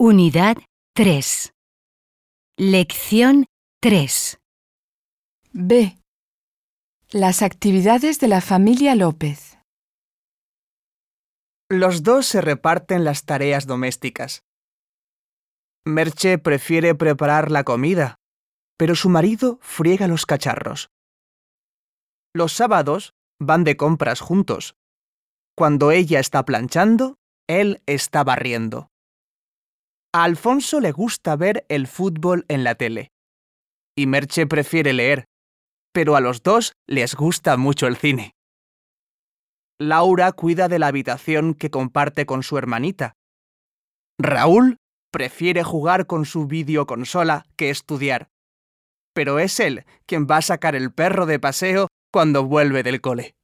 Unidad 3. Lección 3. B. Las actividades de la familia López. Los dos se reparten las tareas domésticas. Merche prefiere preparar la comida, pero su marido friega los cacharros. Los sábados van de compras juntos. Cuando ella está planchando, él está barriendo. A Alfonso le gusta ver el fútbol en la tele. Y Merche prefiere leer, pero a los dos les gusta mucho el cine. Laura cuida de la habitación que comparte con su hermanita. Raúl prefiere jugar con su videoconsola que estudiar. Pero es él quien va a sacar el perro de paseo cuando vuelve del cole.